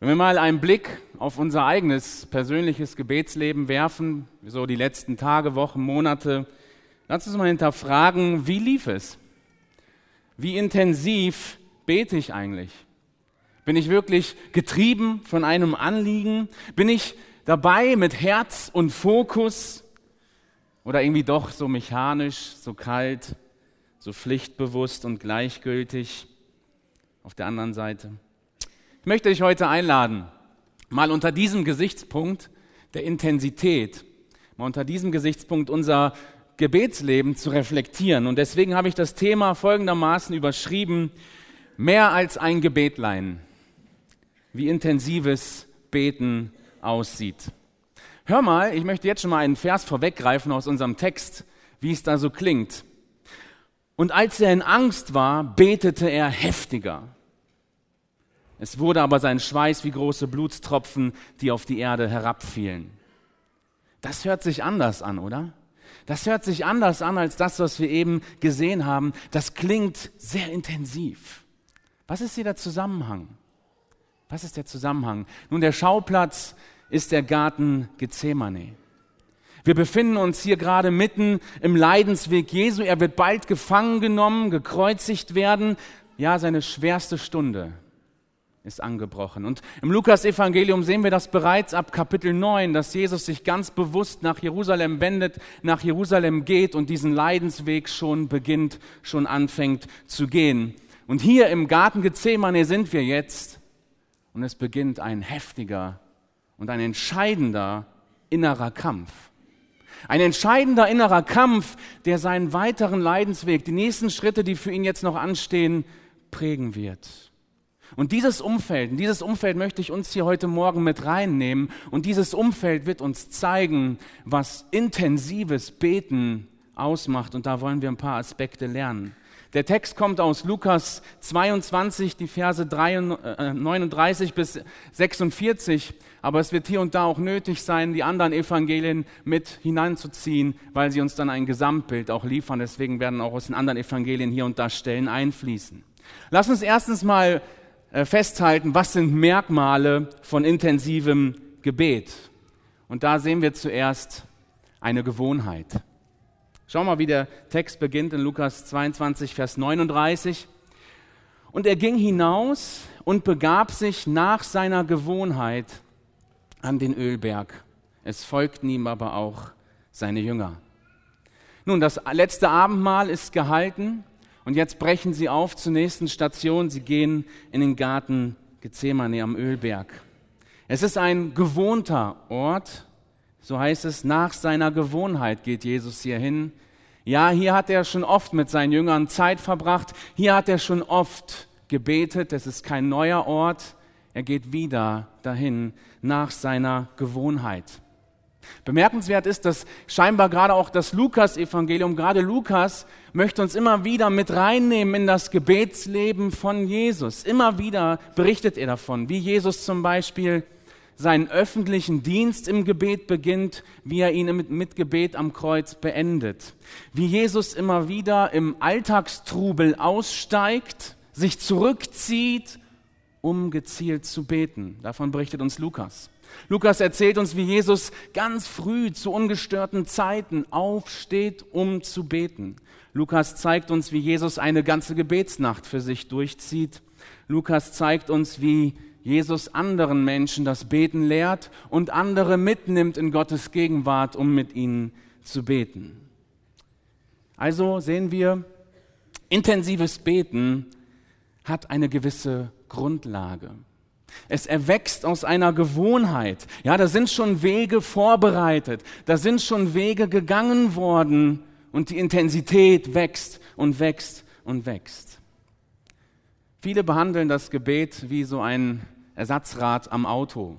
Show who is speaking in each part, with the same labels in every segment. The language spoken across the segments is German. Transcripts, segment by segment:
Speaker 1: Wenn wir mal einen Blick auf unser eigenes persönliches Gebetsleben werfen, so die letzten Tage, Wochen, Monate, lass uns mal hinterfragen, wie lief es? Wie intensiv bete ich eigentlich? Bin ich wirklich getrieben von einem Anliegen? Bin ich dabei mit Herz und Fokus? Oder irgendwie doch so mechanisch, so kalt, so pflichtbewusst und gleichgültig auf der anderen Seite? Ich möchte dich heute einladen, mal unter diesem Gesichtspunkt der Intensität, mal unter diesem Gesichtspunkt unser Gebetsleben zu reflektieren. Und deswegen habe ich das Thema folgendermaßen überschrieben, mehr als ein Gebetlein, wie intensives Beten aussieht. Hör mal, ich möchte jetzt schon mal einen Vers vorweggreifen aus unserem Text, wie es da so klingt. Und als er in Angst war, betete er heftiger. Es wurde aber sein Schweiß wie große Blutstropfen, die auf die Erde herabfielen. Das hört sich anders an, oder? Das hört sich anders an als das, was wir eben gesehen haben. Das klingt sehr intensiv. Was ist hier der Zusammenhang? Was ist der Zusammenhang? Nun, der Schauplatz ist der Garten Gethsemane. Wir befinden uns hier gerade mitten im Leidensweg Jesu. Er wird bald gefangen genommen, gekreuzigt werden. Ja, seine schwerste Stunde ist angebrochen. Und im Lukas-Evangelium sehen wir das bereits ab Kapitel 9, dass Jesus sich ganz bewusst nach Jerusalem wendet, nach Jerusalem geht und diesen Leidensweg schon beginnt, schon anfängt zu gehen. Und hier im Garten Gethsemane sind wir jetzt und es beginnt ein heftiger und ein entscheidender innerer Kampf. Ein entscheidender innerer Kampf, der seinen weiteren Leidensweg, die nächsten Schritte, die für ihn jetzt noch anstehen, prägen wird. Und dieses Umfeld, in dieses Umfeld möchte ich uns hier heute Morgen mit reinnehmen. Und dieses Umfeld wird uns zeigen, was intensives Beten ausmacht. Und da wollen wir ein paar Aspekte lernen. Der Text kommt aus Lukas 22, die Verse 39 äh, bis 46. Aber es wird hier und da auch nötig sein, die anderen Evangelien mit hineinzuziehen, weil sie uns dann ein Gesamtbild auch liefern. Deswegen werden auch aus den anderen Evangelien hier und da Stellen einfließen. Lass uns erstens mal festhalten, was sind Merkmale von intensivem Gebet. Und da sehen wir zuerst eine Gewohnheit. Schau mal, wie der Text beginnt in Lukas 22, Vers 39. Und er ging hinaus und begab sich nach seiner Gewohnheit an den Ölberg. Es folgten ihm aber auch seine Jünger. Nun, das letzte Abendmahl ist gehalten und jetzt brechen sie auf zur nächsten Station. Sie gehen in den Garten Gethsemane am Ölberg. Es ist ein gewohnter Ort. So heißt es, nach seiner Gewohnheit geht Jesus hier hin. Ja, hier hat er schon oft mit seinen Jüngern Zeit verbracht. Hier hat er schon oft gebetet. Es ist kein neuer Ort. Er geht wieder dahin nach seiner Gewohnheit. Bemerkenswert ist, dass scheinbar gerade auch das Lukas-Evangelium, gerade Lukas möchte uns immer wieder mit reinnehmen in das Gebetsleben von Jesus. Immer wieder berichtet er davon, wie Jesus zum Beispiel seinen öffentlichen Dienst im Gebet beginnt, wie er ihn mit, mit Gebet am Kreuz beendet. Wie Jesus immer wieder im Alltagstrubel aussteigt, sich zurückzieht, um gezielt zu beten. Davon berichtet uns Lukas. Lukas erzählt uns, wie Jesus ganz früh zu ungestörten Zeiten aufsteht, um zu beten. Lukas zeigt uns, wie Jesus eine ganze Gebetsnacht für sich durchzieht. Lukas zeigt uns, wie Jesus anderen Menschen das Beten lehrt und andere mitnimmt in Gottes Gegenwart, um mit ihnen zu beten. Also sehen wir, intensives Beten hat eine gewisse Grundlage. Es erwächst aus einer Gewohnheit. Ja, da sind schon Wege vorbereitet. Da sind schon Wege gegangen worden und die Intensität wächst und wächst und wächst. Viele behandeln das Gebet wie so ein Ersatzrad am Auto.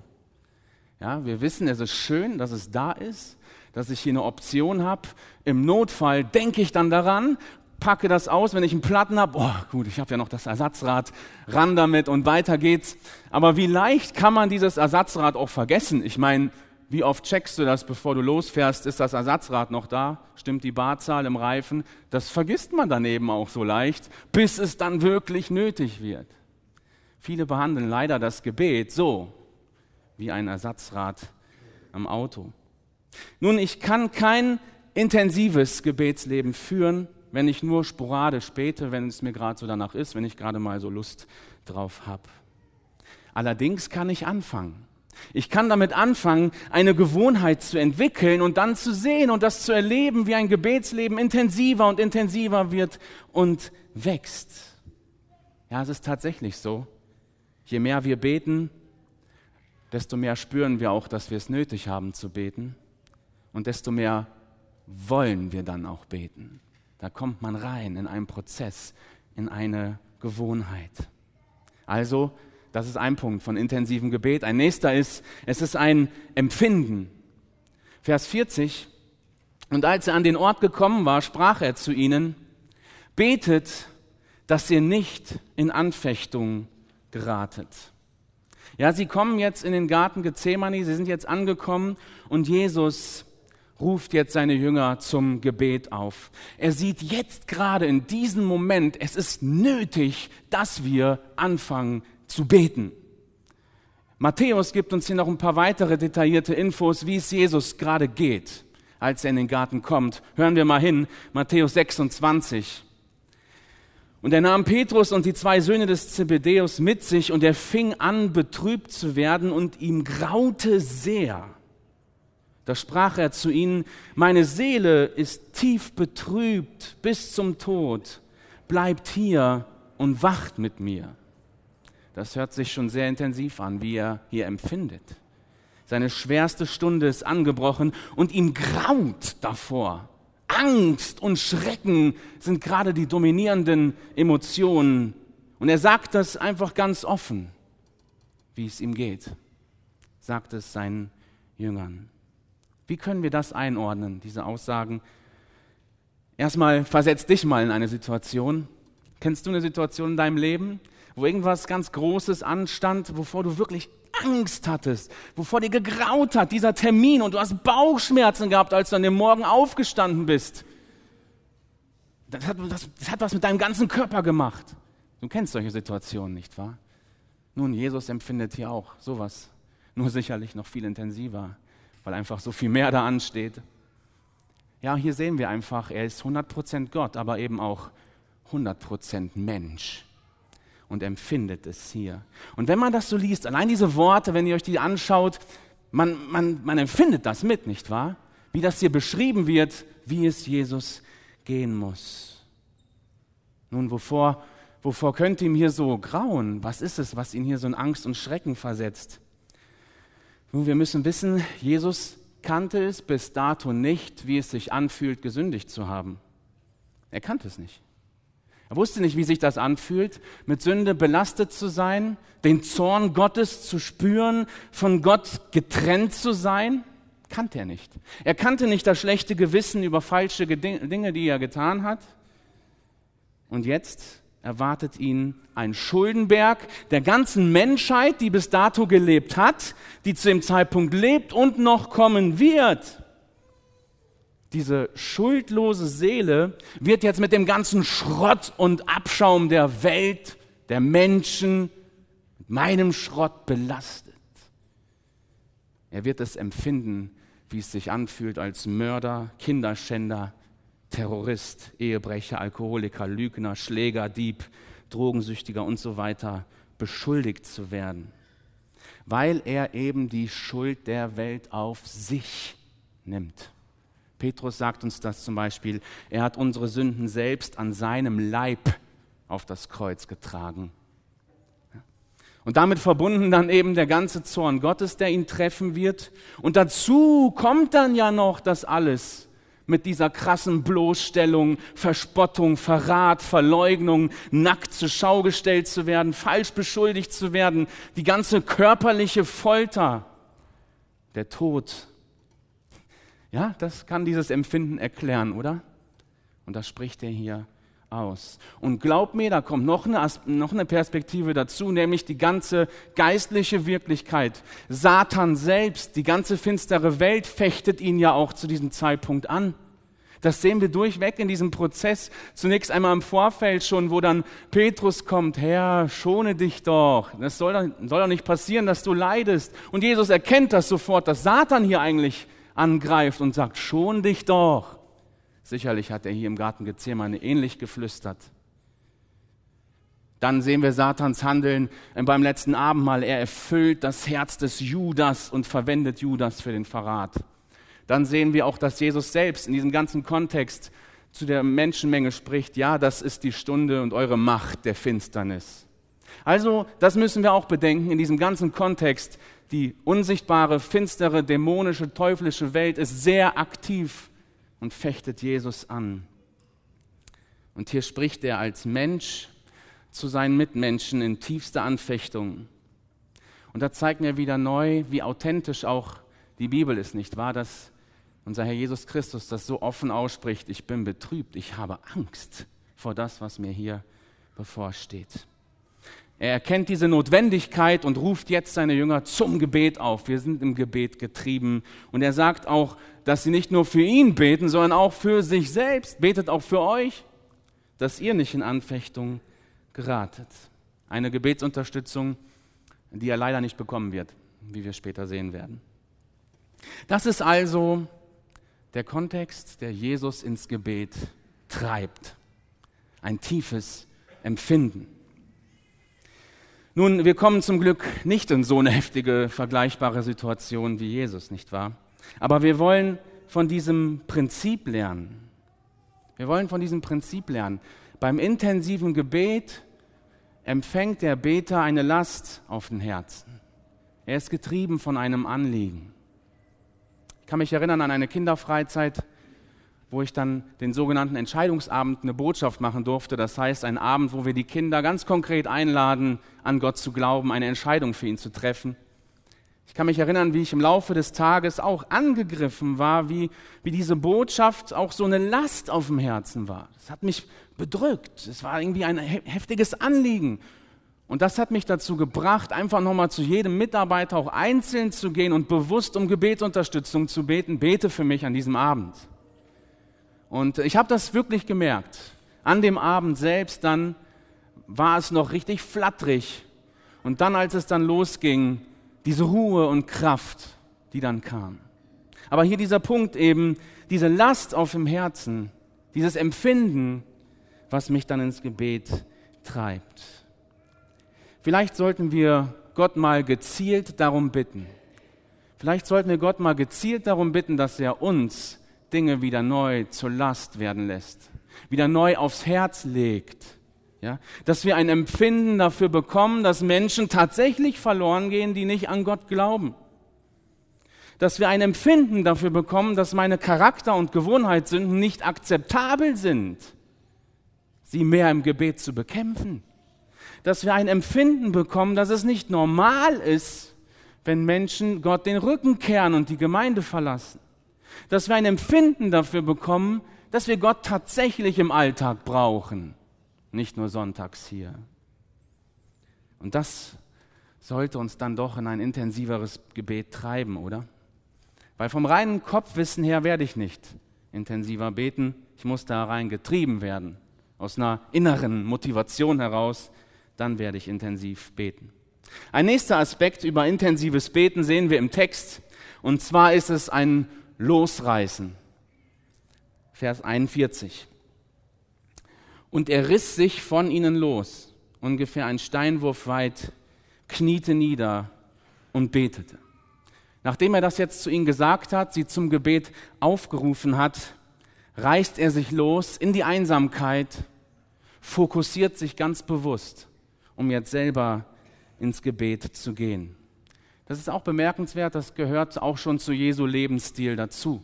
Speaker 1: Ja, wir wissen, es ist schön, dass es da ist, dass ich hier eine Option habe. Im Notfall denke ich dann daran packe das aus, wenn ich einen Platten habe, oh gut, ich habe ja noch das Ersatzrad, ran damit und weiter geht's. Aber wie leicht kann man dieses Ersatzrad auch vergessen? Ich meine, wie oft checkst du das, bevor du losfährst? Ist das Ersatzrad noch da? Stimmt die Barzahl im Reifen? Das vergisst man dann eben auch so leicht, bis es dann wirklich nötig wird. Viele behandeln leider das Gebet so wie ein Ersatzrad am Auto. Nun, ich kann kein intensives Gebetsleben führen, wenn ich nur sporadisch bete, wenn es mir gerade so danach ist, wenn ich gerade mal so Lust drauf habe. Allerdings kann ich anfangen. Ich kann damit anfangen, eine Gewohnheit zu entwickeln und dann zu sehen und das zu erleben, wie ein Gebetsleben intensiver und intensiver wird und wächst. Ja, es ist tatsächlich so. Je mehr wir beten, desto mehr spüren wir auch, dass wir es nötig haben zu beten und desto mehr wollen wir dann auch beten. Da kommt man rein in einen Prozess, in eine Gewohnheit. Also, das ist ein Punkt von intensivem Gebet. Ein nächster ist, es ist ein Empfinden. Vers 40. Und als er an den Ort gekommen war, sprach er zu ihnen, betet, dass ihr nicht in Anfechtung geratet. Ja, sie kommen jetzt in den Garten Gethsemane, sie sind jetzt angekommen und Jesus ruft jetzt seine Jünger zum Gebet auf. Er sieht jetzt gerade in diesem Moment, es ist nötig, dass wir anfangen zu beten. Matthäus gibt uns hier noch ein paar weitere detaillierte Infos, wie es Jesus gerade geht, als er in den Garten kommt. Hören wir mal hin, Matthäus 26. Und er nahm Petrus und die zwei Söhne des Zebedeus mit sich und er fing an, betrübt zu werden und ihm graute sehr. Da sprach er zu ihnen, meine Seele ist tief betrübt bis zum Tod, bleibt hier und wacht mit mir. Das hört sich schon sehr intensiv an, wie er hier empfindet. Seine schwerste Stunde ist angebrochen und ihm graut davor. Angst und Schrecken sind gerade die dominierenden Emotionen. Und er sagt das einfach ganz offen, wie es ihm geht. Sagt es seinen Jüngern. Wie können wir das einordnen, diese Aussagen? Erstmal versetz dich mal in eine Situation. Kennst du eine Situation in deinem Leben, wo irgendwas ganz Großes anstand, wovor du wirklich Angst hattest, wovor dir gegraut hat, dieser Termin und du hast Bauchschmerzen gehabt, als du an dem Morgen aufgestanden bist? Das hat, das, das hat was mit deinem ganzen Körper gemacht. Du kennst solche Situationen, nicht wahr? Nun, Jesus empfindet hier auch sowas, nur sicherlich noch viel intensiver weil einfach so viel mehr da ansteht. Ja, hier sehen wir einfach, er ist 100% Gott, aber eben auch 100% Mensch und empfindet es hier. Und wenn man das so liest, allein diese Worte, wenn ihr euch die anschaut, man, man, man empfindet das mit, nicht wahr? Wie das hier beschrieben wird, wie es Jesus gehen muss. Nun, wovor, wovor könnte ihm hier so grauen? Was ist es, was ihn hier so in Angst und Schrecken versetzt? Nun, wir müssen wissen, Jesus kannte es bis dato nicht, wie es sich anfühlt, gesündigt zu haben. Er kannte es nicht. Er wusste nicht, wie sich das anfühlt, mit Sünde belastet zu sein, den Zorn Gottes zu spüren, von Gott getrennt zu sein. Kannte er nicht. Er kannte nicht das schlechte Gewissen über falsche Dinge, die er getan hat. Und jetzt erwartet ihn ein Schuldenberg der ganzen Menschheit, die bis dato gelebt hat, die zu dem Zeitpunkt lebt und noch kommen wird. Diese schuldlose Seele wird jetzt mit dem ganzen Schrott und Abschaum der Welt, der Menschen, mit meinem Schrott belastet. Er wird es empfinden, wie es sich anfühlt als Mörder, Kinderschänder, Terrorist, Ehebrecher, Alkoholiker, Lügner, Schläger, Dieb, Drogensüchtiger und so weiter beschuldigt zu werden, weil er eben die Schuld der Welt auf sich nimmt. Petrus sagt uns das zum Beispiel, er hat unsere Sünden selbst an seinem Leib auf das Kreuz getragen. Und damit verbunden dann eben der ganze Zorn Gottes, der ihn treffen wird. Und dazu kommt dann ja noch das alles, mit dieser krassen Bloßstellung, Verspottung, Verrat, Verleugnung, nackt zur Schau gestellt zu werden, falsch beschuldigt zu werden, die ganze körperliche Folter, der Tod. Ja, das kann dieses Empfinden erklären, oder? Und das spricht er hier aus. Und glaub mir, da kommt noch eine, noch eine Perspektive dazu, nämlich die ganze geistliche Wirklichkeit. Satan selbst, die ganze finstere Welt fechtet ihn ja auch zu diesem Zeitpunkt an. Das sehen wir durchweg in diesem Prozess. Zunächst einmal im Vorfeld schon, wo dann Petrus kommt, Herr, schone dich doch. Das soll doch, soll doch nicht passieren, dass du leidest. Und Jesus erkennt das sofort, dass Satan hier eigentlich angreift und sagt, schon dich doch. Sicherlich hat er hier im Garten Gethsemane ähnlich geflüstert. Dann sehen wir Satans Handeln beim letzten Abendmahl. Er erfüllt das Herz des Judas und verwendet Judas für den Verrat. Dann sehen wir auch, dass Jesus selbst in diesem ganzen Kontext zu der Menschenmenge spricht, ja, das ist die Stunde und eure Macht der Finsternis. Also, das müssen wir auch bedenken in diesem ganzen Kontext. Die unsichtbare, finstere, dämonische, teuflische Welt ist sehr aktiv und fechtet Jesus an. Und hier spricht er als Mensch zu seinen Mitmenschen in tiefster Anfechtung. Und da zeigt mir wieder neu, wie authentisch auch die Bibel ist, nicht wahr? Dass unser Herr Jesus Christus das so offen ausspricht, ich bin betrübt, ich habe Angst vor das, was mir hier bevorsteht. Er erkennt diese Notwendigkeit und ruft jetzt seine Jünger zum Gebet auf. Wir sind im Gebet getrieben. Und er sagt auch, dass sie nicht nur für ihn beten, sondern auch für sich selbst. Betet auch für euch, dass ihr nicht in Anfechtung geratet. Eine Gebetsunterstützung, die er leider nicht bekommen wird, wie wir später sehen werden. Das ist also der Kontext, der Jesus ins Gebet treibt. Ein tiefes Empfinden. Nun, wir kommen zum Glück nicht in so eine heftige, vergleichbare Situation wie Jesus, nicht wahr? Aber wir wollen von diesem Prinzip lernen. Wir wollen von diesem Prinzip lernen. Beim intensiven Gebet empfängt der Beter eine Last auf den Herzen. Er ist getrieben von einem Anliegen. Ich kann mich erinnern an eine Kinderfreizeit, wo ich dann den sogenannten Entscheidungsabend eine Botschaft machen durfte. Das heißt, ein Abend, wo wir die Kinder ganz konkret einladen, an Gott zu glauben, eine Entscheidung für ihn zu treffen. Ich kann mich erinnern, wie ich im Laufe des Tages auch angegriffen war, wie, wie diese Botschaft auch so eine Last auf dem Herzen war. Das hat mich bedrückt. Es war irgendwie ein heftiges Anliegen. Und das hat mich dazu gebracht, einfach nochmal zu jedem Mitarbeiter auch einzeln zu gehen und bewusst um Gebetsunterstützung zu beten. Bete für mich an diesem Abend. Und ich habe das wirklich gemerkt. An dem Abend selbst dann war es noch richtig flatterig. Und dann, als es dann losging, diese Ruhe und Kraft, die dann kam. Aber hier dieser Punkt eben, diese Last auf dem Herzen, dieses Empfinden, was mich dann ins Gebet treibt. Vielleicht sollten wir Gott mal gezielt darum bitten. Vielleicht sollten wir Gott mal gezielt darum bitten, dass er uns Dinge wieder neu zur Last werden lässt, wieder neu aufs Herz legt ja, dass wir ein Empfinden dafür bekommen, dass Menschen tatsächlich verloren gehen, die nicht an Gott glauben. Dass wir ein Empfinden dafür bekommen, dass meine Charakter- und Gewohnheitssünden nicht akzeptabel sind, sie mehr im Gebet zu bekämpfen. Dass wir ein Empfinden bekommen, dass es nicht normal ist, wenn Menschen Gott den Rücken kehren und die Gemeinde verlassen. Dass wir ein Empfinden dafür bekommen, dass wir Gott tatsächlich im Alltag brauchen nicht nur sonntags hier. Und das sollte uns dann doch in ein intensiveres Gebet treiben, oder? Weil vom reinen Kopfwissen her werde ich nicht intensiver beten. Ich muss da rein getrieben werden. Aus einer inneren Motivation heraus, dann werde ich intensiv beten. Ein nächster Aspekt über intensives Beten sehen wir im Text. Und zwar ist es ein Losreißen. Vers 41. Und er riss sich von ihnen los, ungefähr ein Steinwurf weit, kniete nieder und betete. Nachdem er das jetzt zu ihnen gesagt hat, sie zum Gebet aufgerufen hat, reißt er sich los in die Einsamkeit, fokussiert sich ganz bewusst, um jetzt selber ins Gebet zu gehen. Das ist auch bemerkenswert, das gehört auch schon zu Jesu Lebensstil dazu.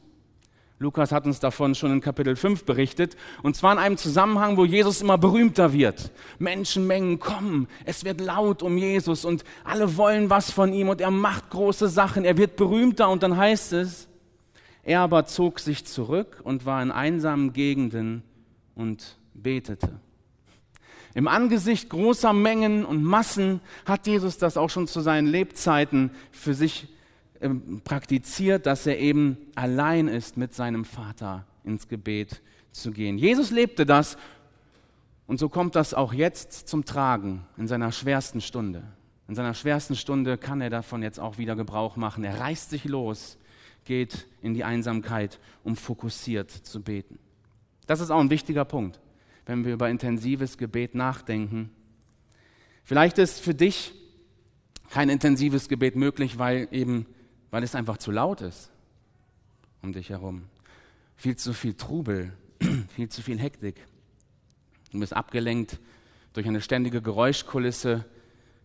Speaker 1: Lukas hat uns davon schon in Kapitel 5 berichtet. Und zwar in einem Zusammenhang, wo Jesus immer berühmter wird. Menschenmengen kommen, es wird laut um Jesus und alle wollen was von ihm und er macht große Sachen, er wird berühmter und dann heißt es, er aber zog sich zurück und war in einsamen Gegenden und betete. Im Angesicht großer Mengen und Massen hat Jesus das auch schon zu seinen Lebzeiten für sich ähm, praktiziert, dass er eben allein ist mit seinem Vater ins Gebet zu gehen. Jesus lebte das und so kommt das auch jetzt zum Tragen in seiner schwersten Stunde. In seiner schwersten Stunde kann er davon jetzt auch wieder Gebrauch machen. Er reißt sich los, geht in die Einsamkeit, um fokussiert zu beten. Das ist auch ein wichtiger Punkt, wenn wir über intensives Gebet nachdenken. Vielleicht ist für dich kein intensives Gebet möglich, weil eben, weil es einfach zu laut ist um dich herum. Viel zu viel Trubel, viel zu viel Hektik. Du bist abgelenkt durch eine ständige Geräuschkulisse,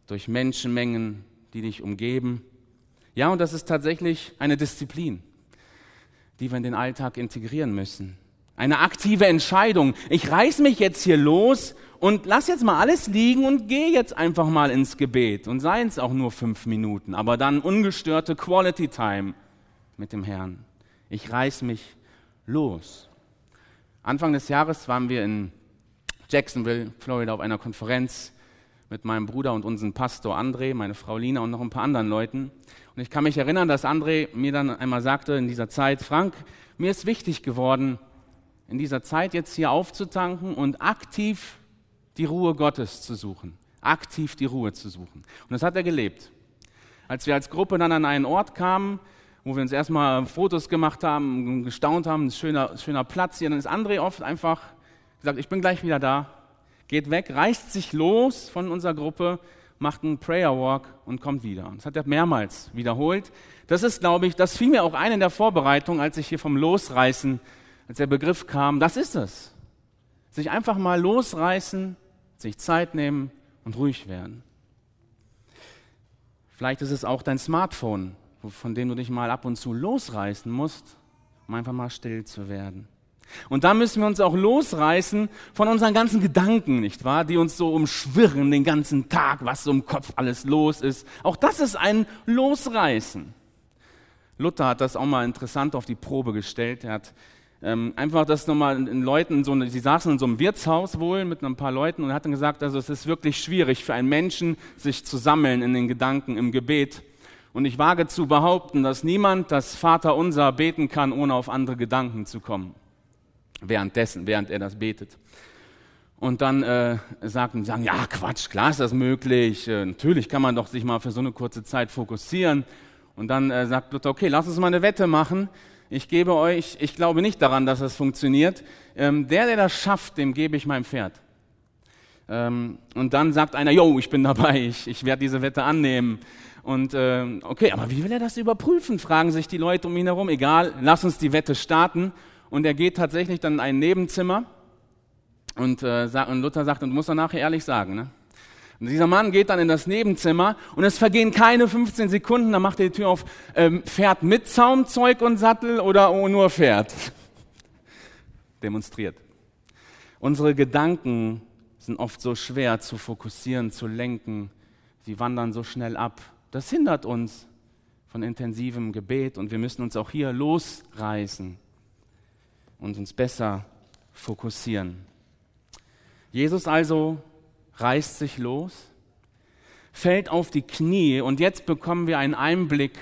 Speaker 1: durch Menschenmengen, die dich umgeben. Ja, und das ist tatsächlich eine Disziplin, die wir in den Alltag integrieren müssen. Eine aktive Entscheidung. Ich reiß mich jetzt hier los und lass jetzt mal alles liegen und geh jetzt einfach mal ins Gebet. Und seien es auch nur fünf Minuten, aber dann ungestörte Quality Time mit dem Herrn. Ich reiß mich los. Anfang des Jahres waren wir in Jacksonville, Florida, auf einer Konferenz mit meinem Bruder und unserem Pastor André, meine Frau Lina und noch ein paar anderen Leuten. Und ich kann mich erinnern, dass André mir dann einmal sagte in dieser Zeit, Frank, mir ist wichtig geworden, in dieser Zeit jetzt hier aufzutanken und aktiv die Ruhe Gottes zu suchen. Aktiv die Ruhe zu suchen. Und das hat er gelebt. Als wir als Gruppe dann an einen Ort kamen, wo wir uns erstmal Fotos gemacht haben, gestaunt haben, ein schöner, schöner Platz hier. Dann ist André oft einfach gesagt, ich bin gleich wieder da, geht weg, reißt sich los von unserer Gruppe, macht einen Prayer Walk und kommt wieder. Das hat er mehrmals wiederholt. Das ist, glaube ich, das fiel mir auch ein in der Vorbereitung, als ich hier vom Losreißen, als der Begriff kam, das ist es. Sich einfach mal losreißen, sich Zeit nehmen und ruhig werden. Vielleicht ist es auch dein Smartphone, von dem du dich mal ab und zu losreißen musst, um einfach mal still zu werden. Und da müssen wir uns auch losreißen von unseren ganzen Gedanken, nicht wahr? Die uns so umschwirren den ganzen Tag, was so im Kopf alles los ist. Auch das ist ein Losreißen. Luther hat das auch mal interessant auf die Probe gestellt. Er hat ähm, einfach das nochmal in Leuten, so, sie saßen in so einem Wirtshaus wohl mit ein paar Leuten und hat dann gesagt, also es ist wirklich schwierig für einen Menschen, sich zu sammeln in den Gedanken im Gebet. Und ich wage zu behaupten, dass niemand das Vaterunser beten kann, ohne auf andere Gedanken zu kommen. Währenddessen, während er das betet. Und dann äh, sagen, sagen, ja Quatsch, klar ist das möglich. Äh, natürlich kann man doch sich mal für so eine kurze Zeit fokussieren. Und dann äh, sagt Luther, okay, lass uns mal eine Wette machen. Ich gebe euch, ich glaube nicht daran, dass das funktioniert. Ähm, der, der das schafft, dem gebe ich mein Pferd. Ähm, und dann sagt einer, yo, ich bin dabei, ich, ich werde diese Wette annehmen. Und äh, okay, aber wie will er das überprüfen? Fragen sich die Leute um ihn herum. Egal, lass uns die Wette starten. Und er geht tatsächlich dann in ein Nebenzimmer und, äh, und Luther sagt, und muss er nachher ehrlich sagen, ne? Und dieser Mann geht dann in das Nebenzimmer und es vergehen keine 15 Sekunden, dann macht er die Tür auf, ähm, Pferd mit Zaumzeug und Sattel oder oh, nur Pferd. Demonstriert. Unsere Gedanken sind oft so schwer zu fokussieren, zu lenken. Sie wandern so schnell ab. Das hindert uns von intensivem Gebet und wir müssen uns auch hier losreißen und uns besser fokussieren. Jesus also reißt sich los, fällt auf die Knie und jetzt bekommen wir einen Einblick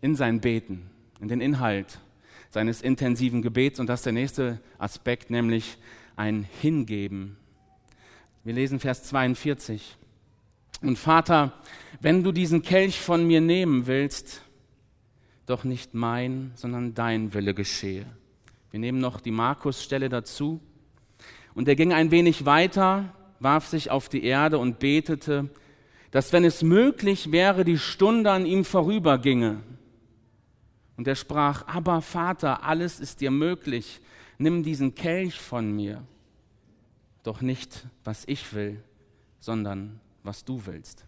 Speaker 1: in sein Beten, in den Inhalt seines intensiven Gebets und das ist der nächste Aspekt, nämlich ein Hingeben. Wir lesen Vers 42. Und Vater, wenn du diesen Kelch von mir nehmen willst, doch nicht mein, sondern dein Wille geschehe. Wir nehmen noch die Markus-Stelle dazu. Und er ging ein wenig weiter, warf sich auf die Erde und betete, dass wenn es möglich wäre, die Stunde an ihm vorüberginge. Und er sprach, aber Vater, alles ist dir möglich, nimm diesen Kelch von mir, doch nicht, was ich will, sondern was du willst.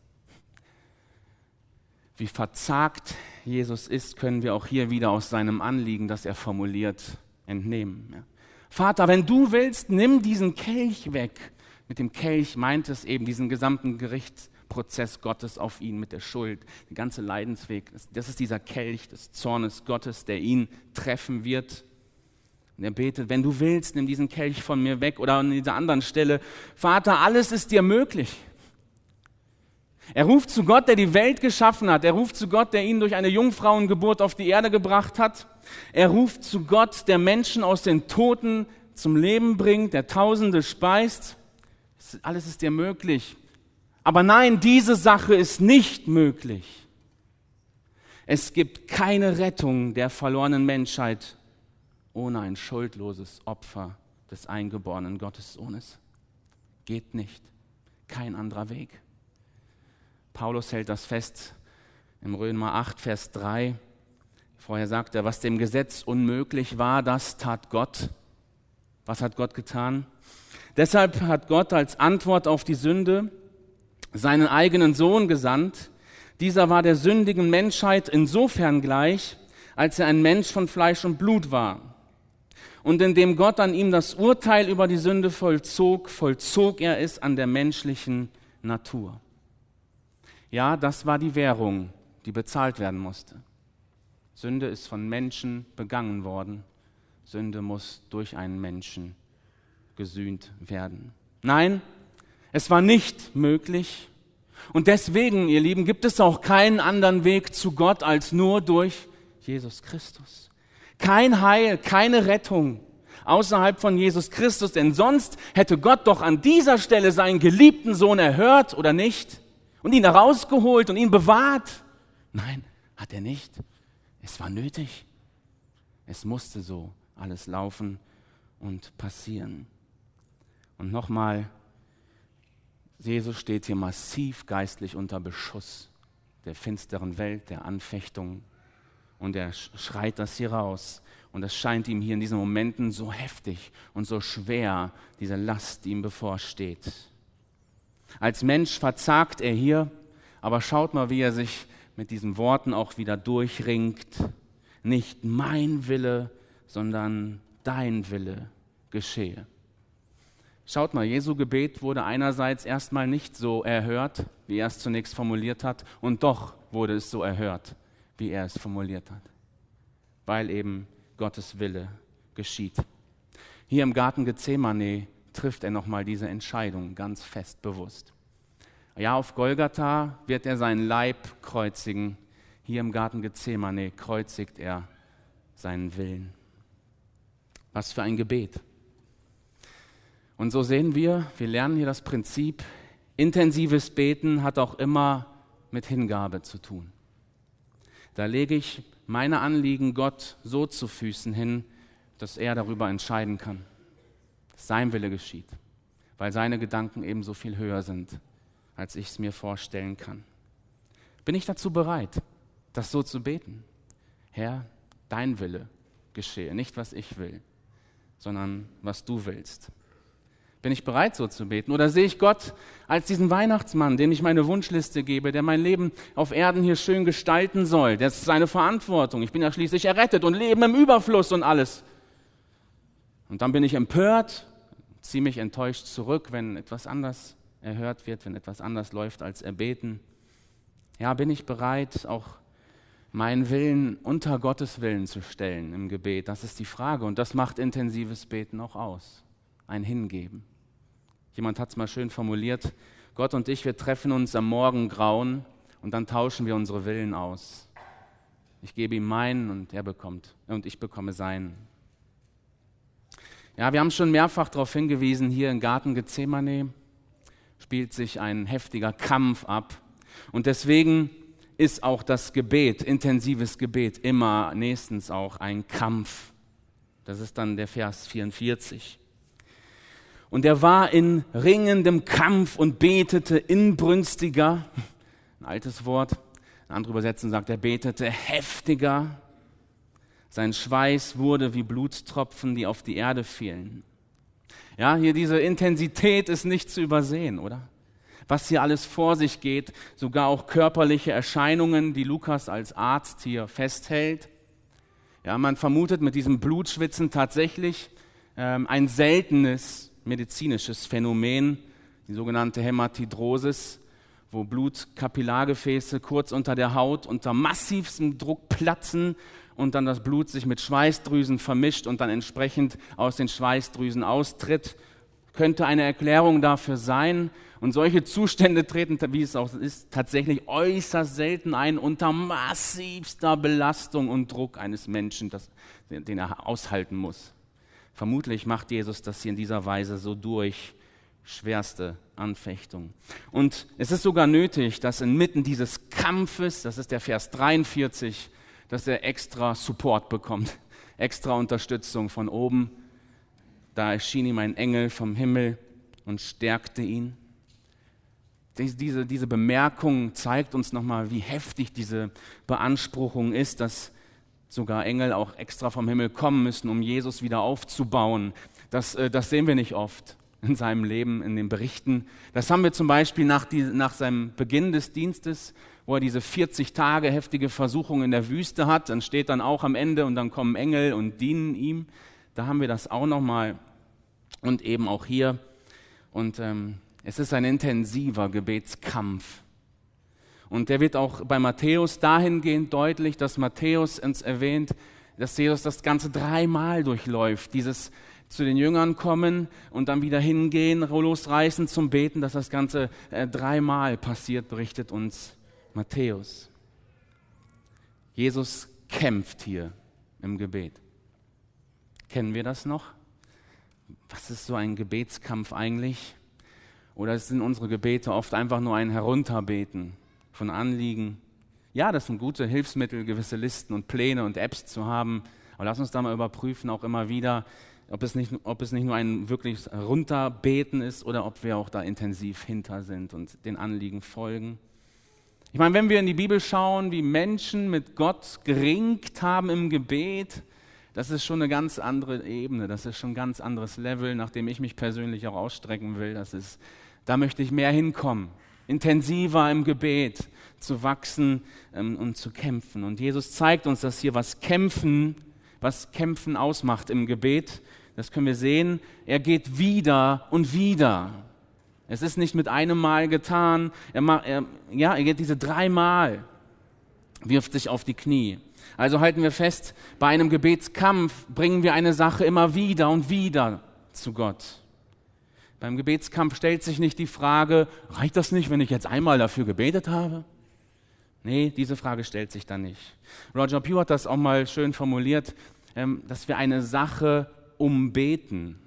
Speaker 1: Wie verzagt Jesus ist, können wir auch hier wieder aus seinem Anliegen, das er formuliert, entnehmen. Vater, wenn du willst, nimm diesen Kelch weg. Mit dem Kelch meint es eben diesen gesamten Gerichtsprozess Gottes auf ihn mit der Schuld, der ganze Leidensweg. Das ist dieser Kelch des Zornes Gottes, der ihn treffen wird. Und er betet, wenn du willst, nimm diesen Kelch von mir weg. Oder an dieser anderen Stelle, Vater, alles ist dir möglich. Er ruft zu Gott, der die Welt geschaffen hat. Er ruft zu Gott, der ihn durch eine Jungfrauengeburt auf die Erde gebracht hat. Er ruft zu Gott, der Menschen aus den Toten zum Leben bringt, der Tausende speist. Alles ist dir möglich. Aber nein, diese Sache ist nicht möglich. Es gibt keine Rettung der verlorenen Menschheit ohne ein schuldloses Opfer des eingeborenen Gottessohnes. Geht nicht. Kein anderer Weg. Paulus hält das fest im Römer 8, Vers 3. Vorher sagt er, was dem Gesetz unmöglich war, das tat Gott. Was hat Gott getan? Deshalb hat Gott als Antwort auf die Sünde seinen eigenen Sohn gesandt. Dieser war der sündigen Menschheit insofern gleich, als er ein Mensch von Fleisch und Blut war. Und indem Gott an ihm das Urteil über die Sünde vollzog, vollzog er es an der menschlichen Natur. Ja, das war die Währung, die bezahlt werden musste. Sünde ist von Menschen begangen worden. Sünde muss durch einen Menschen gesühnt werden. Nein, es war nicht möglich. Und deswegen, ihr Lieben, gibt es auch keinen anderen Weg zu Gott als nur durch Jesus Christus. Kein Heil, keine Rettung außerhalb von Jesus Christus, denn sonst hätte Gott doch an dieser Stelle seinen geliebten Sohn erhört oder nicht und ihn herausgeholt und ihn bewahrt. Nein, hat er nicht. Es war nötig. Es musste so alles laufen und passieren. Und nochmal, Jesus steht hier massiv geistlich unter Beschuss der finsteren Welt, der Anfechtung. Und er schreit das hier raus. Und es scheint ihm hier in diesen Momenten so heftig und so schwer, diese Last, die ihm bevorsteht. Als Mensch verzagt er hier, aber schaut mal, wie er sich mit diesen Worten auch wieder durchringt. Nicht mein Wille, sondern dein Wille geschehe. Schaut mal, Jesu Gebet wurde einerseits erstmal nicht so erhört, wie er es zunächst formuliert hat, und doch wurde es so erhört, wie er es formuliert hat, weil eben Gottes Wille geschieht. Hier im Garten Gethsemane trifft er nochmal diese Entscheidung ganz fest bewusst. Ja, auf Golgatha wird er seinen Leib kreuzigen. Hier im Garten Gethsemane kreuzigt er seinen Willen. Was für ein Gebet. Und so sehen wir, wir lernen hier das Prinzip, intensives Beten hat auch immer mit Hingabe zu tun. Da lege ich meine Anliegen Gott so zu Füßen hin, dass er darüber entscheiden kann. Sein Wille geschieht, weil seine Gedanken ebenso viel höher sind als ich es mir vorstellen kann. Bin ich dazu bereit, das so zu beten? Herr, dein Wille geschehe, nicht was ich will, sondern was du willst. Bin ich bereit, so zu beten? Oder sehe ich Gott als diesen Weihnachtsmann, dem ich meine Wunschliste gebe, der mein Leben auf Erden hier schön gestalten soll? Das ist seine Verantwortung. Ich bin ja schließlich errettet und lebe im Überfluss und alles. Und dann bin ich empört, ziehe mich enttäuscht zurück, wenn etwas anders erhört wird, wenn etwas anders läuft als erbeten. Ja, bin ich bereit, auch meinen Willen unter Gottes Willen zu stellen im Gebet? Das ist die Frage und das macht intensives Beten auch aus. Ein Hingeben. Jemand hat es mal schön formuliert, Gott und ich, wir treffen uns am Morgengrauen und dann tauschen wir unsere Willen aus. Ich gebe ihm meinen und er bekommt und ich bekomme seinen. Ja, wir haben schon mehrfach darauf hingewiesen, hier im Garten Gethsemane, spielt sich ein heftiger Kampf ab. Und deswegen ist auch das Gebet, intensives Gebet, immer nächstens auch ein Kampf. Das ist dann der Vers 44. Und er war in ringendem Kampf und betete inbrünstiger, ein altes Wort, eine andere Übersetzung sagt, er betete heftiger. Sein Schweiß wurde wie Blutstropfen, die auf die Erde fielen. Ja, hier diese Intensität ist nicht zu übersehen, oder? Was hier alles vor sich geht, sogar auch körperliche Erscheinungen, die Lukas als Arzt hier festhält. Ja, man vermutet mit diesem Blutschwitzen tatsächlich ähm, ein seltenes medizinisches Phänomen, die sogenannte Hämatidrosis, wo Blutkapillargefäße kurz unter der Haut unter massivstem Druck platzen und dann das Blut sich mit Schweißdrüsen vermischt und dann entsprechend aus den Schweißdrüsen austritt, könnte eine Erklärung dafür sein. Und solche Zustände treten, wie es auch ist, tatsächlich äußerst selten ein unter massivster Belastung und Druck eines Menschen, das, den er aushalten muss. Vermutlich macht Jesus das hier in dieser Weise so durch schwerste Anfechtung. Und es ist sogar nötig, dass inmitten dieses Kampfes, das ist der Vers 43, dass er extra Support bekommt, extra Unterstützung von oben. Da erschien ihm ein Engel vom Himmel und stärkte ihn. Diese, diese Bemerkung zeigt uns nochmal, wie heftig diese Beanspruchung ist, dass sogar Engel auch extra vom Himmel kommen müssen, um Jesus wieder aufzubauen. Das, äh, das sehen wir nicht oft in seinem Leben, in den Berichten. Das haben wir zum Beispiel nach, die, nach seinem Beginn des Dienstes, wo er diese 40 Tage heftige Versuchung in der Wüste hat. Dann steht dann auch am Ende und dann kommen Engel und dienen ihm. Da haben wir das auch nochmal und eben auch hier. Und ähm, es ist ein intensiver Gebetskampf. Und der wird auch bei Matthäus dahingehend deutlich, dass Matthäus uns erwähnt, dass Jesus das Ganze dreimal durchläuft. Dieses zu den Jüngern kommen und dann wieder hingehen, losreißen zum Beten, dass das Ganze äh, dreimal passiert, berichtet uns Matthäus. Jesus kämpft hier im Gebet. Kennen wir das noch? Was ist so ein Gebetskampf eigentlich? Oder sind unsere Gebete oft einfach nur ein Herunterbeten von Anliegen? Ja, das sind gute Hilfsmittel, gewisse Listen und Pläne und Apps zu haben. Aber lass uns da mal überprüfen, auch immer wieder, ob es, nicht, ob es nicht nur ein wirklich Runterbeten ist oder ob wir auch da intensiv hinter sind und den Anliegen folgen. Ich meine, wenn wir in die Bibel schauen, wie Menschen mit Gott geringt haben im Gebet, das ist schon eine ganz andere Ebene, das ist schon ein ganz anderes Level, nach dem ich mich persönlich auch ausstrecken will. Das ist, da möchte ich mehr hinkommen, intensiver im Gebet zu wachsen ähm, und zu kämpfen. Und Jesus zeigt uns, dass hier was Kämpfen, was Kämpfen ausmacht im Gebet das können wir sehen, er geht wieder und wieder. Es ist nicht mit einem Mal getan. Er, macht, er, ja, er geht diese dreimal, wirft sich auf die Knie. Also halten wir fest, bei einem Gebetskampf bringen wir eine Sache immer wieder und wieder zu Gott. Beim Gebetskampf stellt sich nicht die Frage, reicht das nicht, wenn ich jetzt einmal dafür gebetet habe? Nee, diese Frage stellt sich dann nicht. Roger Pugh hat das auch mal schön formuliert, ähm, dass wir eine Sache umbeten.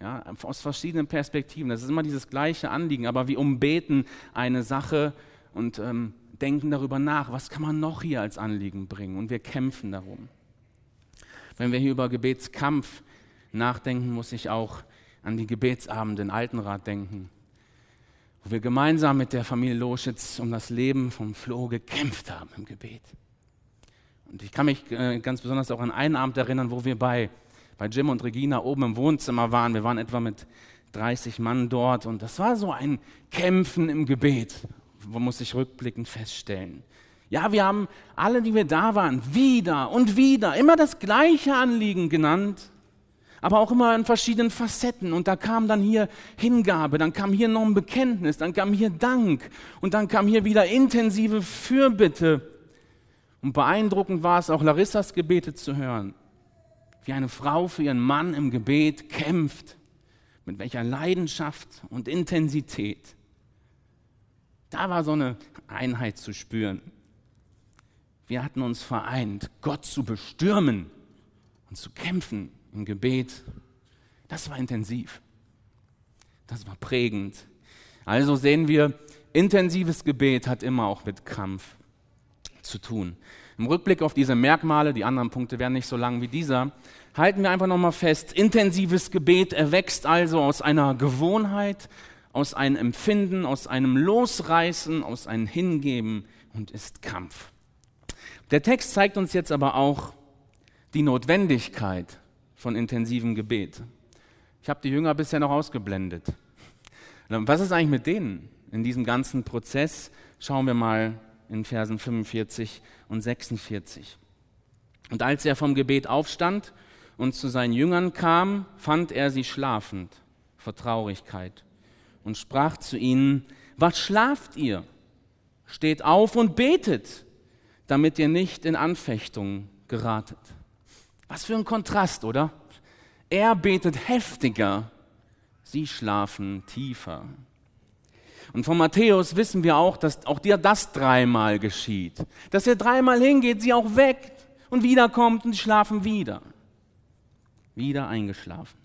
Speaker 1: Ja, aus verschiedenen Perspektiven. Das ist immer dieses gleiche Anliegen, aber wir umbeten eine Sache und ähm, denken darüber nach, was kann man noch hier als Anliegen bringen und wir kämpfen darum. Wenn wir hier über Gebetskampf nachdenken, muss ich auch an die Gebetsabende in Altenrat denken, wo wir gemeinsam mit der Familie Loschitz um das Leben vom Flo gekämpft haben im Gebet. Und ich kann mich äh, ganz besonders auch an einen Abend erinnern, wo wir bei bei Jim und Regina oben im Wohnzimmer waren. Wir waren etwa mit 30 Mann dort und das war so ein Kämpfen im Gebet, wo muss ich rückblickend feststellen. Ja, wir haben alle, die wir da waren, wieder und wieder immer das gleiche Anliegen genannt, aber auch immer in verschiedenen Facetten. Und da kam dann hier Hingabe, dann kam hier noch ein Bekenntnis, dann kam hier Dank und dann kam hier wieder intensive Fürbitte. Und beeindruckend war es auch, Larissas Gebete zu hören wie eine Frau für ihren Mann im Gebet kämpft, mit welcher Leidenschaft und Intensität. Da war so eine Einheit zu spüren. Wir hatten uns vereint, Gott zu bestürmen und zu kämpfen im Gebet. Das war intensiv. Das war prägend. Also sehen wir, intensives Gebet hat immer auch mit Kampf zu tun. Im Rückblick auf diese Merkmale, die anderen Punkte werden nicht so lang wie dieser, halten wir einfach nochmal fest, intensives Gebet erwächst also aus einer Gewohnheit, aus einem Empfinden, aus einem Losreißen, aus einem Hingeben und ist Kampf. Der Text zeigt uns jetzt aber auch die Notwendigkeit von intensivem Gebet. Ich habe die Jünger bisher noch ausgeblendet. Was ist eigentlich mit denen in diesem ganzen Prozess? Schauen wir mal in Versen 45 und 46. Und als er vom Gebet aufstand und zu seinen Jüngern kam, fand er sie schlafend vor Traurigkeit und sprach zu ihnen, was schlaft ihr? Steht auf und betet, damit ihr nicht in Anfechtung geratet. Was für ein Kontrast, oder? Er betet heftiger, sie schlafen tiefer. Und von Matthäus wissen wir auch, dass auch dir das dreimal geschieht. Dass er dreimal hingeht, sie auch weckt und wiederkommt und schlafen wieder. Wieder eingeschlafen.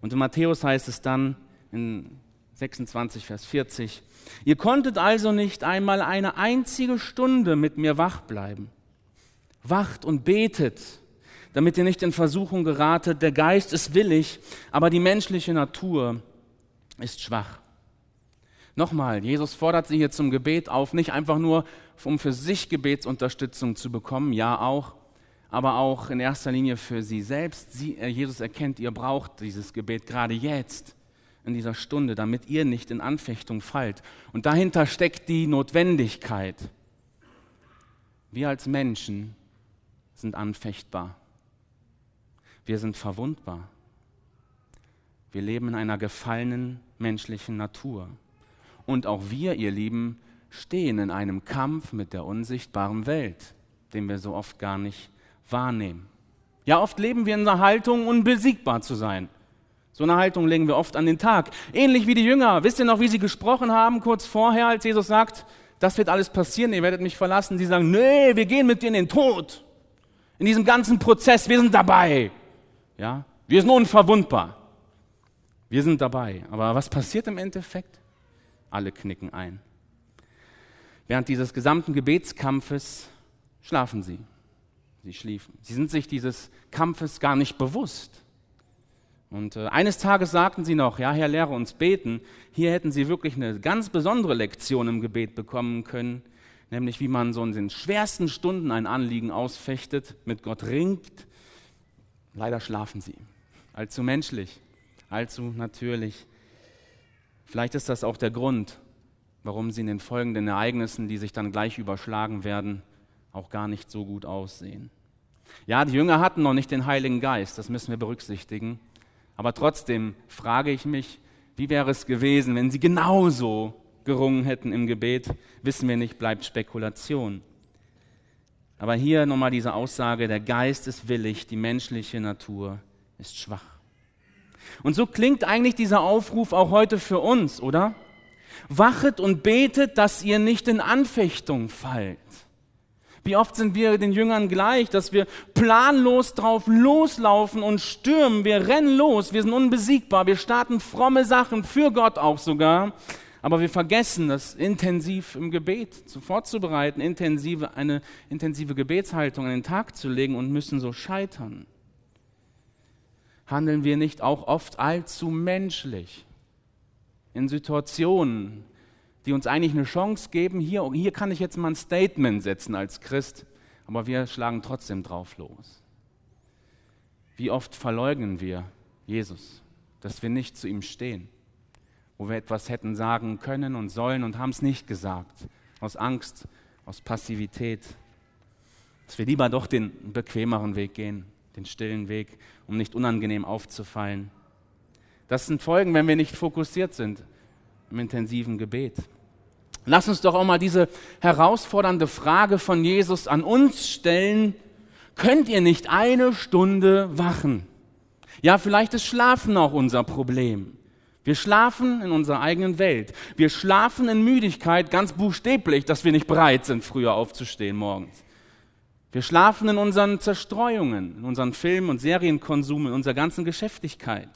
Speaker 1: Und in Matthäus heißt es dann in 26, Vers 40, ihr konntet also nicht einmal eine einzige Stunde mit mir wach bleiben. Wacht und betet, damit ihr nicht in Versuchung geratet. Der Geist ist willig, aber die menschliche Natur ist schwach. Nochmal, Jesus fordert sie hier zum Gebet auf, nicht einfach nur, um für sich Gebetsunterstützung zu bekommen, ja auch, aber auch in erster Linie für sie selbst. Sie, äh, Jesus erkennt, ihr braucht dieses Gebet gerade jetzt, in dieser Stunde, damit ihr nicht in Anfechtung fallt. Und dahinter steckt die Notwendigkeit. Wir als Menschen sind anfechtbar. Wir sind verwundbar. Wir leben in einer gefallenen menschlichen Natur. Und auch wir, ihr Lieben, stehen in einem Kampf mit der unsichtbaren Welt, den wir so oft gar nicht wahrnehmen. Ja, oft leben wir in der Haltung, unbesiegbar zu sein. So eine Haltung legen wir oft an den Tag. Ähnlich wie die Jünger. Wisst ihr noch, wie sie gesprochen haben kurz vorher, als Jesus sagt, das wird alles passieren, ihr werdet mich verlassen. Die sagen, nee, wir gehen mit dir in den Tod. In diesem ganzen Prozess, wir sind dabei. Ja, wir sind unverwundbar. Wir sind dabei. Aber was passiert im Endeffekt? Alle knicken ein. Während dieses gesamten Gebetskampfes schlafen sie. Sie schliefen. Sie sind sich dieses Kampfes gar nicht bewusst. Und äh, eines Tages sagten sie noch, ja, Herr, lehre uns beten. Hier hätten sie wirklich eine ganz besondere Lektion im Gebet bekommen können, nämlich wie man so in den schwersten Stunden ein Anliegen ausfechtet, mit Gott ringt. Leider schlafen sie. Allzu menschlich allzu natürlich. Vielleicht ist das auch der Grund, warum sie in den folgenden Ereignissen, die sich dann gleich überschlagen werden, auch gar nicht so gut aussehen. Ja, die Jünger hatten noch nicht den Heiligen Geist, das müssen wir berücksichtigen. Aber trotzdem frage ich mich, wie wäre es gewesen, wenn sie genauso gerungen hätten im Gebet? Wissen wir nicht, bleibt Spekulation. Aber hier nochmal diese Aussage, der Geist ist willig, die menschliche Natur ist schwach. Und so klingt eigentlich dieser Aufruf auch heute für uns, oder? Wachet und betet, dass ihr nicht in Anfechtung fallt. Wie oft sind wir den Jüngern gleich, dass wir planlos drauf loslaufen und stürmen. Wir rennen los, wir sind unbesiegbar, wir starten fromme Sachen, für Gott auch sogar. Aber wir vergessen, das intensiv im Gebet vorzubereiten, intensive, eine intensive Gebetshaltung an den Tag zu legen und müssen so scheitern. Handeln wir nicht auch oft allzu menschlich in Situationen, die uns eigentlich eine Chance geben, hier, hier kann ich jetzt mal ein Statement setzen als Christ, aber wir schlagen trotzdem drauf los. Wie oft verleugnen wir Jesus, dass wir nicht zu ihm stehen, wo wir etwas hätten sagen können und sollen und haben es nicht gesagt, aus Angst, aus Passivität, dass wir lieber doch den bequemeren Weg gehen den stillen Weg, um nicht unangenehm aufzufallen. Das sind Folgen, wenn wir nicht fokussiert sind im intensiven Gebet. Lass uns doch auch mal diese herausfordernde Frage von Jesus an uns stellen. Könnt ihr nicht eine Stunde wachen? Ja, vielleicht ist Schlafen auch unser Problem. Wir schlafen in unserer eigenen Welt. Wir schlafen in Müdigkeit ganz buchstäblich, dass wir nicht bereit sind, früher aufzustehen morgens. Wir schlafen in unseren Zerstreuungen, in unseren Film- und Serienkonsum, in unserer ganzen Geschäftigkeit.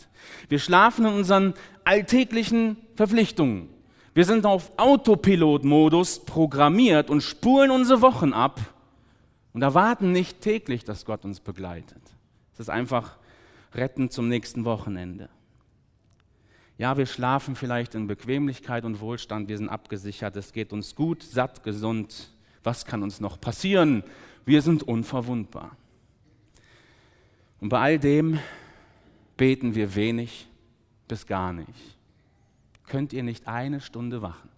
Speaker 1: Wir schlafen in unseren alltäglichen Verpflichtungen. Wir sind auf Autopilot-Modus programmiert und spulen unsere Wochen ab und erwarten nicht täglich, dass Gott uns begleitet. Es ist einfach retten zum nächsten Wochenende. Ja, wir schlafen vielleicht in Bequemlichkeit und Wohlstand, wir sind abgesichert, es geht uns gut, satt, gesund. Was kann uns noch passieren? wir sind unverwundbar. Und bei all dem beten wir wenig bis gar nicht. Könnt ihr nicht eine Stunde wachen?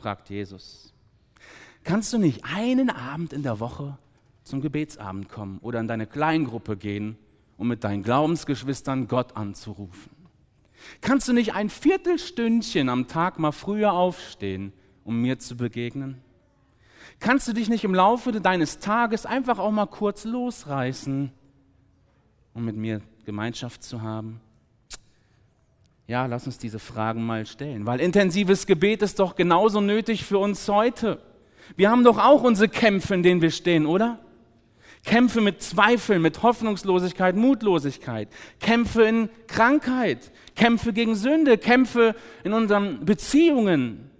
Speaker 1: fragt Jesus. Kannst du nicht einen Abend in der Woche zum Gebetsabend kommen oder in deine Kleingruppe gehen, um mit deinen Glaubensgeschwistern Gott anzurufen? Kannst du nicht ein Viertelstündchen am Tag mal früher aufstehen, um mir zu begegnen? Kannst du dich nicht im Laufe deines Tages einfach auch mal kurz losreißen, um mit mir Gemeinschaft zu haben? Ja, lass uns diese Fragen mal stellen, weil intensives Gebet ist doch genauso nötig für uns heute. Wir haben doch auch unsere Kämpfe, in denen wir stehen, oder? Kämpfe mit Zweifeln, mit Hoffnungslosigkeit, Mutlosigkeit, Kämpfe in Krankheit, Kämpfe gegen Sünde, Kämpfe in unseren Beziehungen,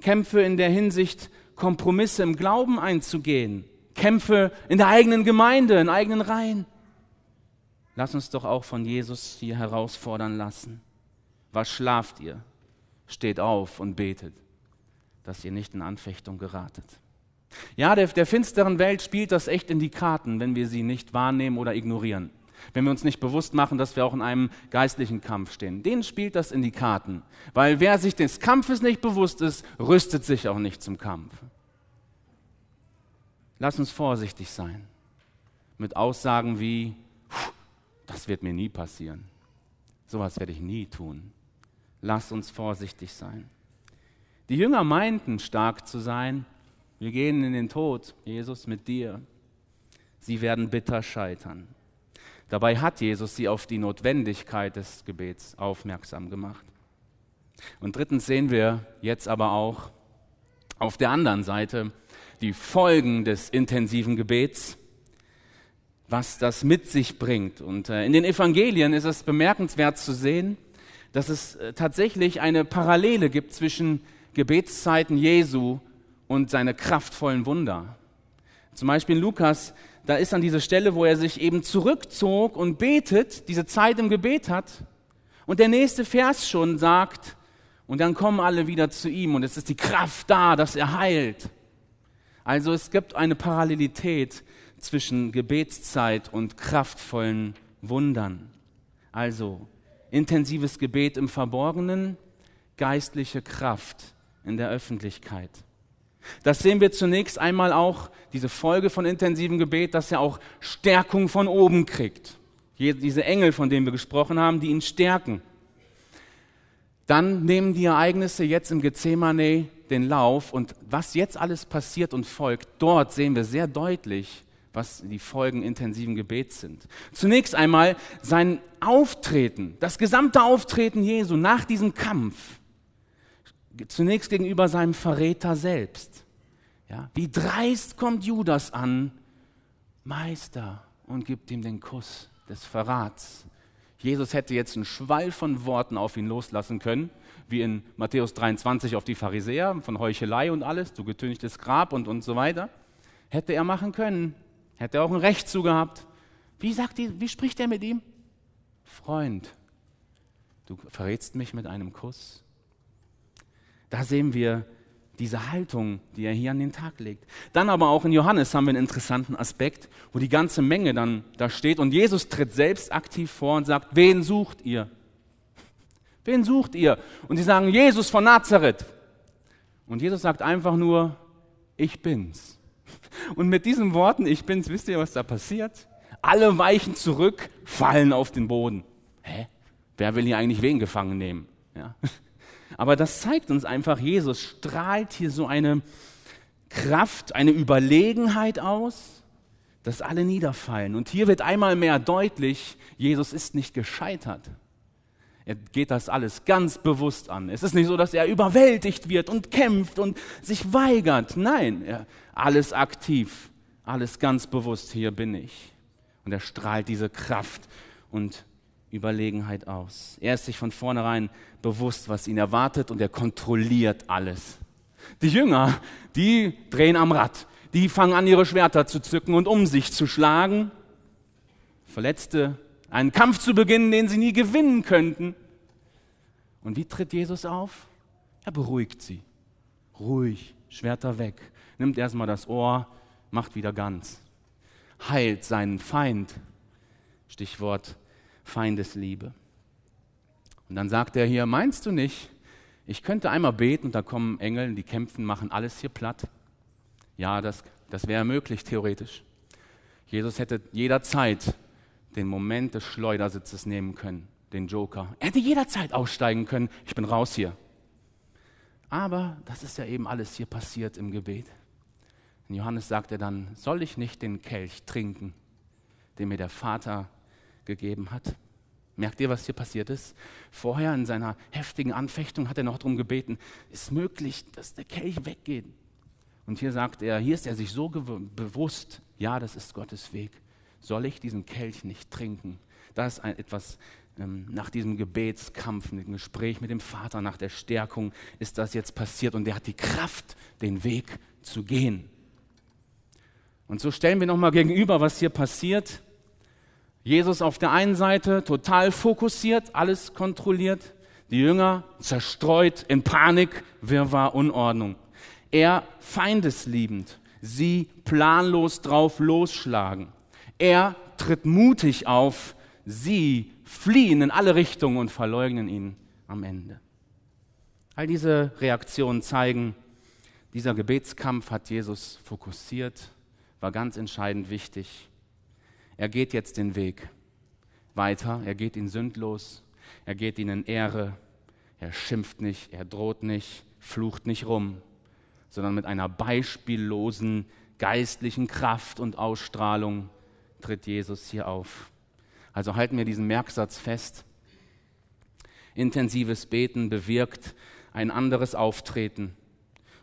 Speaker 1: Kämpfe in der Hinsicht, Kompromisse im Glauben einzugehen, Kämpfe in der eigenen Gemeinde, in eigenen Reihen. Lass uns doch auch von Jesus hier herausfordern lassen. Was schlaft ihr? Steht auf und betet, dass ihr nicht in Anfechtung geratet. Ja, der, der finsteren Welt spielt das echt in die Karten, wenn wir sie nicht wahrnehmen oder ignorieren. Wenn wir uns nicht bewusst machen, dass wir auch in einem geistlichen Kampf stehen. Denen spielt das in die Karten. Weil wer sich des Kampfes nicht bewusst ist, rüstet sich auch nicht zum Kampf. Lass uns vorsichtig sein mit Aussagen wie, das wird mir nie passieren. Sowas werde ich nie tun. Lass uns vorsichtig sein. Die Jünger meinten stark zu sein, wir gehen in den Tod, Jesus, mit dir. Sie werden bitter scheitern. Dabei hat Jesus sie auf die Notwendigkeit des Gebets aufmerksam gemacht. Und drittens sehen wir jetzt aber auch auf der anderen Seite die Folgen des intensiven Gebets, was das mit sich bringt. Und äh, in den Evangelien ist es bemerkenswert zu sehen, dass es äh, tatsächlich eine Parallele gibt zwischen Gebetszeiten Jesu und seine kraftvollen Wunder. Zum Beispiel in Lukas, da ist an diese Stelle, wo er sich eben zurückzog und betet, diese Zeit im Gebet hat. Und der nächste Vers schon sagt, und dann kommen alle wieder zu ihm und es ist die Kraft da, dass er heilt. Also es gibt eine Parallelität zwischen Gebetszeit und kraftvollen Wundern. Also intensives Gebet im Verborgenen, geistliche Kraft in der Öffentlichkeit. Das sehen wir zunächst einmal auch, diese Folge von intensivem Gebet, dass er auch Stärkung von oben kriegt. Diese Engel, von denen wir gesprochen haben, die ihn stärken. Dann nehmen die Ereignisse jetzt im Gethsemane den Lauf und was jetzt alles passiert und folgt, dort sehen wir sehr deutlich, was die Folgen intensiven Gebets sind. Zunächst einmal sein Auftreten, das gesamte Auftreten Jesu nach diesem Kampf Zunächst gegenüber seinem Verräter selbst. Ja, wie dreist kommt Judas an, Meister, und gibt ihm den Kuss des Verrats. Jesus hätte jetzt einen Schwall von Worten auf ihn loslassen können, wie in Matthäus 23 auf die Pharisäer, von Heuchelei und alles, du getünchtes Grab und, und so weiter. Hätte er machen können. Hätte er auch ein Recht zu gehabt. Wie, sagt die, wie spricht er mit ihm? Freund, du verrätst mich mit einem Kuss. Da sehen wir diese Haltung, die er hier an den Tag legt. Dann aber auch in Johannes haben wir einen interessanten Aspekt, wo die ganze Menge dann da steht und Jesus tritt selbst aktiv vor und sagt, wen sucht ihr? Wen sucht ihr? Und sie sagen, Jesus von Nazareth. Und Jesus sagt einfach nur, ich bin's. Und mit diesen Worten, ich bin's, wisst ihr, was da passiert? Alle weichen zurück, fallen auf den Boden. Hä? Wer will hier eigentlich wen gefangen nehmen? Ja. Aber das zeigt uns einfach, Jesus strahlt hier so eine Kraft, eine Überlegenheit aus, dass alle niederfallen. Und hier wird einmal mehr deutlich, Jesus ist nicht gescheitert. Er geht das alles ganz bewusst an. Es ist nicht so, dass er überwältigt wird und kämpft und sich weigert. Nein, er, alles aktiv, alles ganz bewusst, hier bin ich. Und er strahlt diese Kraft und Überlegenheit aus. Er ist sich von vornherein bewusst, was ihn erwartet und er kontrolliert alles. Die Jünger, die drehen am Rad, die fangen an, ihre Schwerter zu zücken und um sich zu schlagen. Verletzte, einen Kampf zu beginnen, den sie nie gewinnen könnten. Und wie tritt Jesus auf? Er beruhigt sie. Ruhig, Schwerter weg, nimmt erstmal das Ohr, macht wieder ganz, heilt seinen Feind. Stichwort Feindesliebe. Und dann sagt er hier, meinst du nicht, ich könnte einmal beten und da kommen Engel, die kämpfen, machen alles hier platt? Ja, das, das wäre möglich, theoretisch. Jesus hätte jederzeit den Moment des Schleudersitzes nehmen können, den Joker. Er hätte jederzeit aussteigen können, ich bin raus hier. Aber das ist ja eben alles hier passiert im Gebet. In Johannes sagt er dann, soll ich nicht den Kelch trinken, den mir der Vater gegeben hat? Merkt ihr, was hier passiert ist? Vorher in seiner heftigen Anfechtung hat er noch darum gebeten, ist möglich, dass der Kelch weggeht. Und hier sagt er, hier ist er sich so bewusst, ja, das ist Gottes Weg. Soll ich diesen Kelch nicht trinken? Das ist ein, etwas ähm, nach diesem Gebetskampf, dem Gespräch mit dem Vater, nach der Stärkung ist das jetzt passiert und er hat die Kraft, den Weg zu gehen. Und so stellen wir nochmal gegenüber, was hier passiert. Jesus auf der einen Seite total fokussiert, alles kontrolliert, die Jünger zerstreut in Panik, Wirrwarr, Unordnung. Er feindesliebend, sie planlos drauf losschlagen. Er tritt mutig auf, sie fliehen in alle Richtungen und verleugnen ihn am Ende. All diese Reaktionen zeigen, dieser Gebetskampf hat Jesus fokussiert, war ganz entscheidend wichtig. Er geht jetzt den Weg weiter, er geht ihn sündlos, er geht ihn in Ehre, er schimpft nicht, er droht nicht, flucht nicht rum, sondern mit einer beispiellosen geistlichen Kraft und Ausstrahlung tritt Jesus hier auf. Also halten wir diesen Merksatz fest. Intensives Beten bewirkt ein anderes Auftreten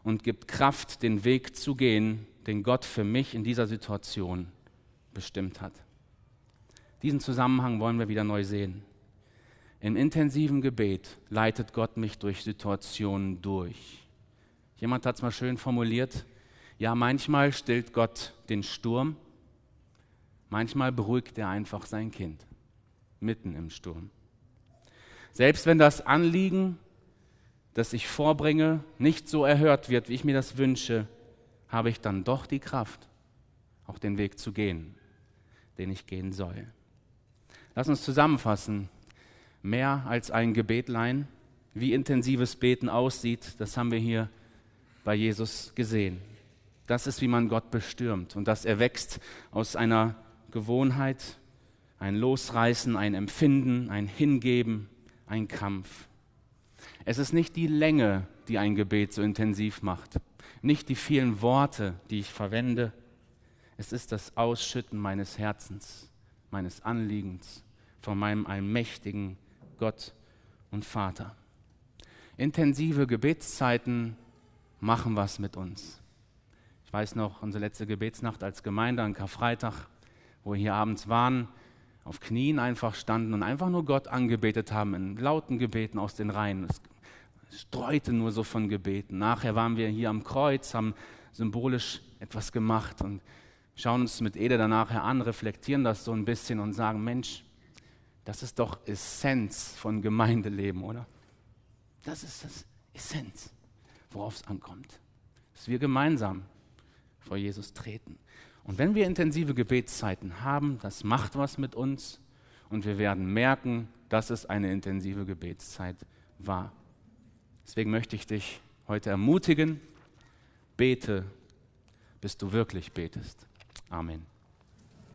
Speaker 1: und gibt Kraft, den Weg zu gehen, den Gott für mich in dieser Situation bestimmt hat. Diesen Zusammenhang wollen wir wieder neu sehen. Im intensiven Gebet leitet Gott mich durch Situationen durch. Jemand hat es mal schön formuliert. Ja, manchmal stillt Gott den Sturm, manchmal beruhigt er einfach sein Kind mitten im Sturm. Selbst wenn das Anliegen, das ich vorbringe, nicht so erhört wird, wie ich mir das wünsche, habe ich dann doch die Kraft, auch den Weg zu gehen, den ich gehen soll. Lass uns zusammenfassen. Mehr als ein Gebetlein, wie intensives Beten aussieht, das haben wir hier bei Jesus gesehen. Das ist, wie man Gott bestürmt. Und das erwächst aus einer Gewohnheit, ein Losreißen, ein Empfinden, ein Hingeben, ein Kampf. Es ist nicht die Länge, die ein Gebet so intensiv macht, nicht die vielen Worte, die ich verwende. Es ist das Ausschütten meines Herzens, meines Anliegens, von meinem allmächtigen Gott und Vater. Intensive Gebetszeiten machen was mit uns. Ich weiß noch, unsere letzte Gebetsnacht als Gemeinde an Karfreitag, wo wir hier abends waren, auf Knien einfach standen und einfach nur Gott angebetet haben, in lauten Gebeten aus den Reihen. Es streute nur so von Gebeten. Nachher waren wir hier am Kreuz, haben symbolisch etwas gemacht und schauen uns mit Ede danach an, reflektieren das so ein bisschen und sagen, Mensch, das ist doch Essenz von Gemeindeleben, oder? Das ist das Essenz, worauf es ankommt. Dass wir gemeinsam vor Jesus treten. Und wenn wir intensive Gebetszeiten haben, das macht was mit uns und wir werden merken, dass es eine intensive Gebetszeit war. Deswegen möchte ich dich heute ermutigen, bete, bis du wirklich betest. Amen.